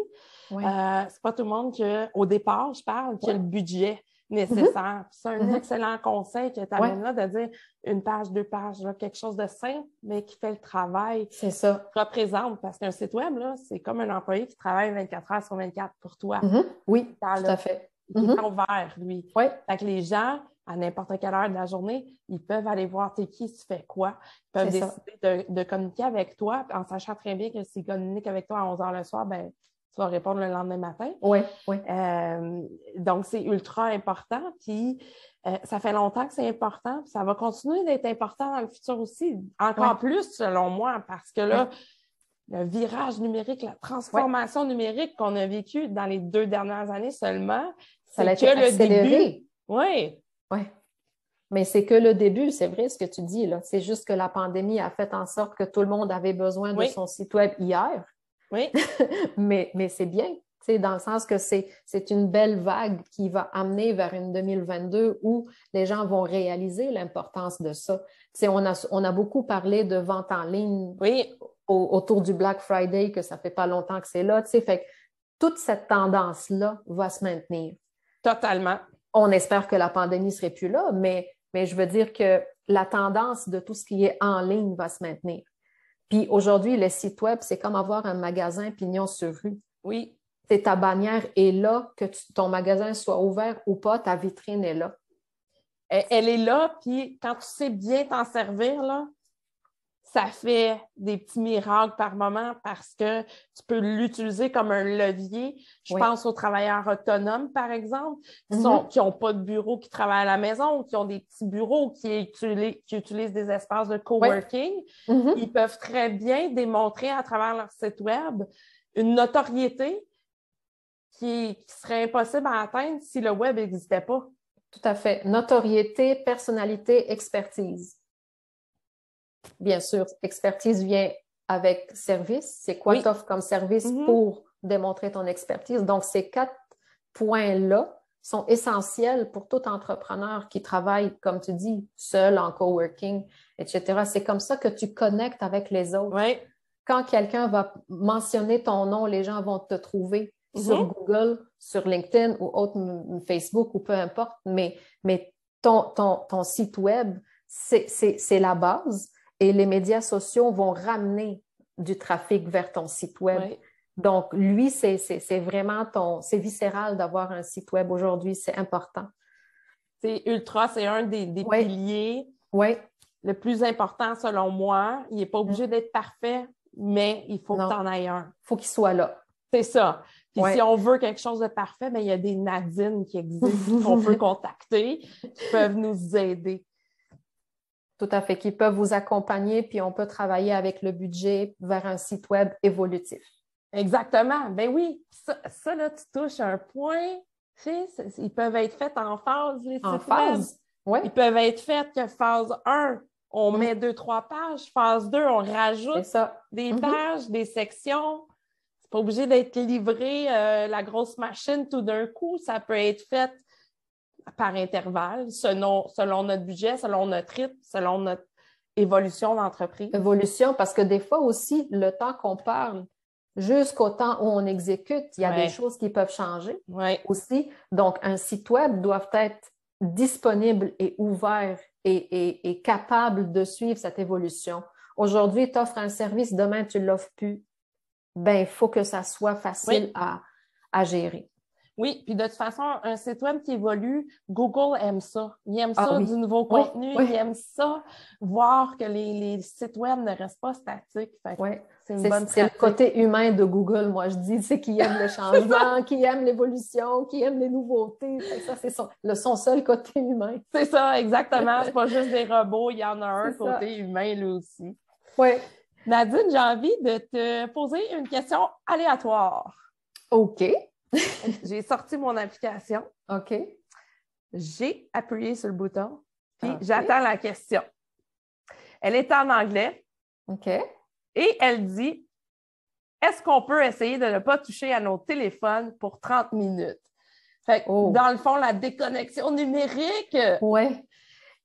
Euh, c'est pas tout le monde qui, au départ, je parle, qui a le budget nécessaire. C'est un Mhm. excellent conseil que tu amènes là de dire une page, deux pages, là, quelque chose de simple, mais qui fait le travail, C'est ça. représente. Parce qu'un site web, là, c'est comme un employé qui travaille 24 heures sur 24 pour toi. Mhm. Oui, Dans tout le- à fait. Il est Mhm. ouvert, lui. Oui, Fait que les gens, à n'importe quelle heure de la journée, ils peuvent aller voir t'es qui, tu fais quoi. Ils peuvent décider de, de communiquer avec toi en sachant très bien que s'ils communiquent avec toi à 11 h le soir, ben, tu vas répondre le lendemain matin. oui, oui. Euh, donc, c'est ultra important. Puis, euh, ça fait longtemps que c'est important. Puis, ça va continuer d'être important dans le futur aussi. Encore plus, selon moi, parce que là, le virage numérique, la transformation numérique qu'on a vécue dans les deux dernières années seulement, Ça a c'est été que le début. Oui, Oui. Mais c'est que le début, c'est vrai ce que tu dis, là. C'est juste que la pandémie a fait en sorte que tout le monde avait besoin de Oui. son site web hier. oui, [laughs] mais, mais c'est bien, tu sais, dans le sens que c'est, c'est une belle vague qui va amener vers une 2022 où les gens vont réaliser l'importance de ça. Tu sais, on a, on a beaucoup parlé de vente en ligne oui, au- autour du Black Friday, que ça fait pas longtemps que c'est là, tu sais, fait que toute cette tendance-là va se maintenir. totalement. On espère que la pandémie serait plus là, mais, mais je veux dire que la tendance de tout ce qui est en ligne va se maintenir. Puis aujourd'hui, le site web, c'est comme avoir un magasin pignon sur rue. Oui, C'est ta bannière est là, que tu- ton magasin soit ouvert ou pas, ta vitrine est là. elle, elle est là, puis quand tu sais bien t'en servir, là, ça fait des petits miracles par moment parce que tu peux l'utiliser comme un levier. Je Oui. pense aux travailleurs autonomes, par exemple, qui Mhm. n'ont pas de bureau, qui travaillent à la maison, ou qui ont des petits bureaux, qui utilisent, qui utilisent des espaces de coworking. Mhm. Ils peuvent très bien démontrer à travers leur site web une notoriété qui, qui serait impossible à atteindre si le web n'existait pas. Tout à fait. Notoriété, personnalité, expertise. Bien sûr, expertise vient avec service. C'est quoi Oui. tu offres comme service Mhm. pour démontrer ton expertise? Donc, ces quatre points-là sont essentiels pour tout entrepreneur qui travaille, comme tu dis, seul en coworking, etc. C'est comme ça que tu connectes avec les autres. Oui, quand quelqu'un va mentionner ton nom, les gens vont te trouver sur Mhm. Google, sur LinkedIn ou autre, Facebook ou peu importe, mais, mais ton, ton, ton site web, c'est la base et les médias sociaux vont ramener du trafic vers ton site web. oui. Donc, lui, c'est vraiment ton, c'est viscéral d'avoir un site web aujourd'hui, c'est important. C'est ultra, c'est un des, des Oui. piliers Oui, le plus important selon moi. Il n'est pas obligé d'être parfait, mais il faut Mm. Non. que tu en ailles un. faut qu'il soit là. C'est ça. Puis Ouais. si on veut quelque chose de parfait, ben, il y a des Nadine qui existent, [laughs] qu'on peut contacter, qui peuvent nous aider. Tout à fait, qui peuvent vous accompagner, puis on peut travailler avec le budget vers un site web évolutif. Exactement. Ben oui, ça, ça, là, tu touches un point. Ils peuvent être faits en phase, les En sites web. phase, oui, Ils peuvent être faits que phase 1, on Mm. met deux, trois pages. Phase 2, on rajoute ça. des Mhm. pages, des sections. C'est pas obligé d'être livré euh, la grosse machine tout d'un coup. Ça peut être fait par intervalle, selon, selon notre budget, selon notre rythme, selon notre évolution d'entreprise? Évolution, parce que des fois aussi, le temps qu'on parle jusqu'au temps où on exécute, il y a Ouais. des choses qui peuvent changer aussi. Donc, un site web doit être disponible et ouvert et, et- et capable de suivre cette évolution. Aujourd'hui, tu offres un service, demain, tu ne l'offres plus. Ben, il faut que ça soit facile Oui. à, à gérer. Oui. Puis de toute façon, un site web qui évolue, Google aime ça. Il aime Ah ça, oui. du nouveau Oui, contenu. oui. Il aime ça, voir que les, les sites web ne restent pas statiques. Ouais. C'est le côté humain de Google, moi je dis, c'est qui aime le [laughs] changement, qui aime l'évolution, qui aime les nouveautés. Ça, c'est son, le, son seul côté humain. [laughs] C'est ça, exactement. C'est pas juste des robots, il y en a un ça. côté humain, lui aussi. Oui. Nadine, j'ai envie de te poser une question aléatoire. OK. [laughs] J'ai sorti mon application, OK. j'ai appuyé sur le bouton, puis j'attends la question. Elle est en anglais OK. et elle dit Est-ce qu'on peut essayer de ne pas toucher à nos téléphones pour 30 minutes? Fait que, Oh. dans le fond, la déconnexion numérique. Ouais.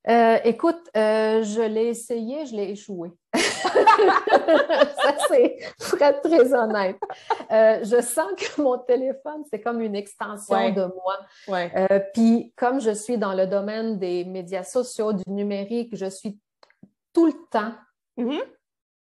Euh, écoute, euh, je l'ai essayé, je l'ai échoué. [laughs] [laughs] ça, c'est très, très honnête. Euh, je sens que mon téléphone, c'est comme une extension de moi. Euh, puis, comme je suis dans le domaine des médias sociaux, du numérique, je suis tout le temps mm-hmm.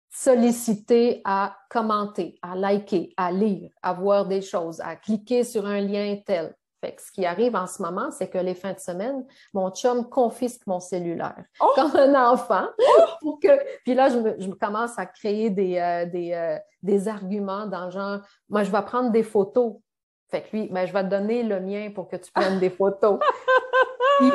sollicitée à commenter, à liker, à lire, à voir des choses, à cliquer sur un lien tel. Fait ce qui arrive en ce moment, c'est que les fins de semaine, mon chum confisque mon cellulaire oh! [laughs] comme un enfant. Oh! Pour que... Puis là, je, me, commence à créer des, euh, des, euh, des, arguments dans le genre, moi, je vais prendre des photos. Fait que lui, ben, je vais te donner le mien pour que tu prennes des photos. [laughs] Puis,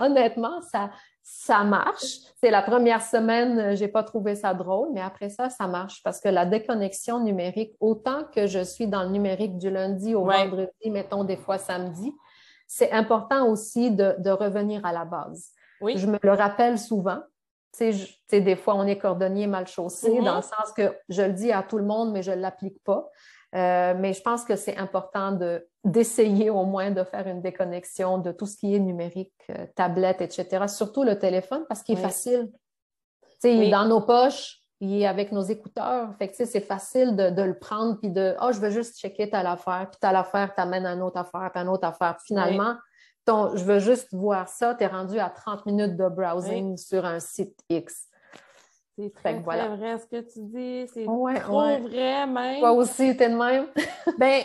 honnêtement, ça, ça marche. C'est la première semaine, euh, j'ai pas trouvé ça drôle, mais après ça, ça marche parce que la déconnexion numérique, autant que je suis dans le numérique du lundi au vendredi, mettons des fois samedi, c'est important aussi de, revenir à la base. Oui. Je me le rappelle souvent. Tu sais, des fois, on est cordonnier mal chaussé, mm-hmm. dans le sens que je le dis à tout le monde, mais je ne l'applique pas. Euh, mais je pense que c'est important de, d'essayer au moins de faire une déconnexion de tout ce qui est numérique, euh, tablette, etc. Surtout le téléphone parce qu'il est facile. Il est dans nos poches, il est avec nos écouteurs. Fait c'est facile de, le prendre puis de oh, je veux juste checker telle affaire, puis telle affaire t'amène à une autre affaire, puis à une autre affaire. finalement, ton, je veux juste voir ça, tu es rendu à 30 minutes de browsing sur un site X. C'est très, vrai ce que tu dis. C'est trop vrai même. Toi aussi, t'es de même? ben,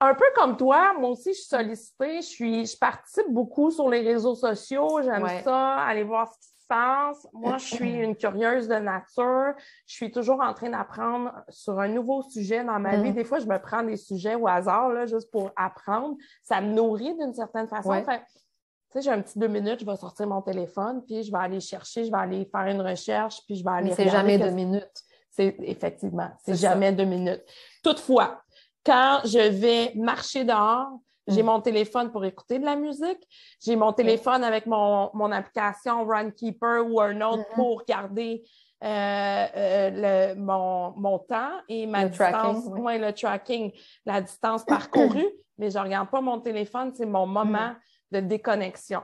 un peu comme toi, moi aussi, je suis sollicitée. Je, suis, je participe beaucoup sur les réseaux sociaux. J'aime ça, aller voir ce qui se passe. Moi, je suis [clears throat] une curieuse de nature. Je suis toujours en train d'apprendre sur un nouveau sujet dans ma vie. Mm. Des fois, je me prends des sujets au hasard, là, juste pour apprendre. Ça me nourrit d'une certaine façon j'ai un petit deux minutes, je vais sortir mon téléphone, puis je vais aller chercher, je vais aller faire une recherche, puis je vais aller. c'est jamais deux minutes. C'est effectivement, c'est jamais deux minutes. Toutefois, quand je vais marcher dehors, j'ai mm. mon téléphone pour écouter de la musique, j'ai mon téléphone avec mon, mon, application Runkeeper ou un autre pour garder euh, euh, le, mon, mon, temps et ma distance, tracking, le tracking, la distance parcourue, [clears throat] mais je ne regarde pas mon téléphone, c'est mon moment. Mm de déconnexion.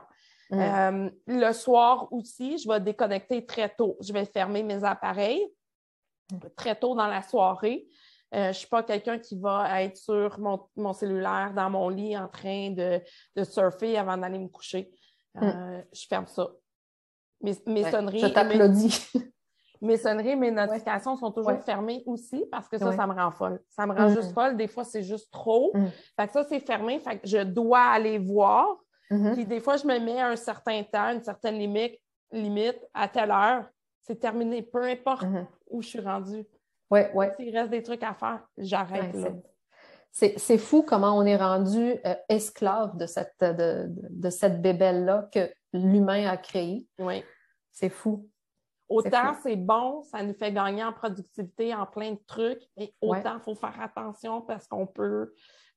Mm. Euh, le soir aussi, je vais déconnecter très tôt. Je vais fermer mes appareils très tôt dans la soirée. Euh, je ne suis pas quelqu'un qui va être sur mon, cellulaire dans mon lit en train de, surfer avant d'aller me coucher. Euh, mm. Je ferme ça. Mes, sonneries. Je t'applaudis. [laughs] Mes, sonneries, mes notifications sont toujours fermées aussi parce que ça, ça me rend folle. Ça me rend mm. juste folle. Des fois, c'est juste trop. Fait que ça, c'est fermé. Fait que je dois aller voir Mm-hmm. Puis des fois, je me mets un certain temps, une certaine limite, limite à telle heure. C'est terminé, peu importe mm-hmm. où je suis rendue. Oui, oui. S'il reste des trucs à faire, j'arrête C'est fou comment on est rendu euh, esclave de cette, de, de, cette bébelle-là que l'humain a créée. Oui. C'est fou. Autant c'est bon, ça nous fait gagner en productivité, en plein de trucs, mais autant il faut faire attention parce qu'on peut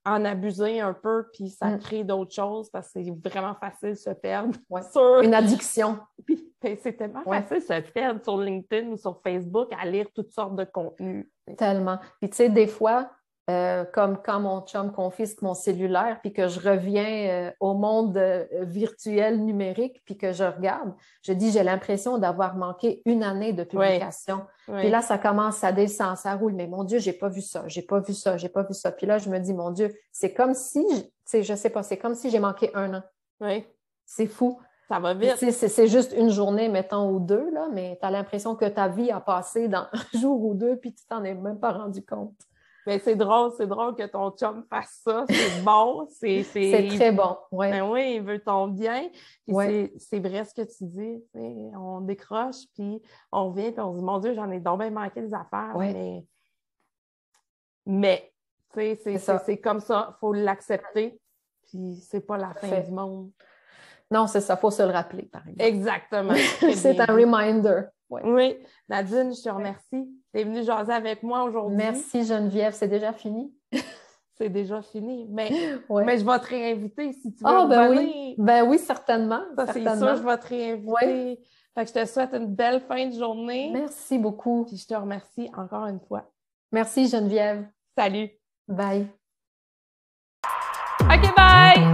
en abuser un peu, puis ça mm. crée d'autres choses parce que c'est vraiment facile de se perdre. [laughs] Sur... Une addiction. [laughs] Puis ben, c'est tellement facile de se perdre sur LinkedIn ou sur Facebook à lire toutes sortes de contenus. Tellement. Puis tu sais, des fois, euh, comme quand mon chum confisque mon cellulaire, puis que je reviens euh, au monde euh, virtuel numérique, puis que je regarde, je dis, j'ai l'impression d'avoir manqué une année de publication. Puis là, ça commence, à descendre, ça roule. Mais mon Dieu, j'ai pas vu ça, j'ai pas vu ça, j'ai pas vu ça. Puis là, je me dis, mon Dieu, c'est comme si, sais, je sais pas, c'est comme si j'ai manqué un an. Oui. C'est fou. Ça va vite. C'est juste une journée, mettons, ou deux, là, mais tu as l'impression que ta vie a passé dans [laughs] un jour ou deux, puis tu t'en es même pas rendu compte. Mais c'est drôle, c'est drôle que ton chum fasse ça. C'est [laughs] bon. C'est très bon. Ouais. Ben oui, il veut ton bien. C'est vrai ce que tu dis. On décroche, puis on vient, puis on se dit Mon Dieu, j'en ai donc bien manqué des affaires. Mais, mais c'est comme ça. Il faut l'accepter. Puis c'est pas la fin du monde. Non, c'est ça. Il faut se le rappeler, par exemple. Exactement. [laughs] c'est un reminder. Oui. Nadine, je te remercie. Tu es venue jaser avec moi aujourd'hui. Merci Geneviève, c'est déjà fini? [laughs] c'est déjà fini. Mais, mais je vais te réinviter si tu veux. Ah, ben oui. Ben oui, certainement. c'est sûr, je vais te réinviter. Fait que je te souhaite une belle fin de journée. Merci beaucoup. Puis je te remercie encore une fois. Merci Geneviève. Salut. Bye. OK, bye!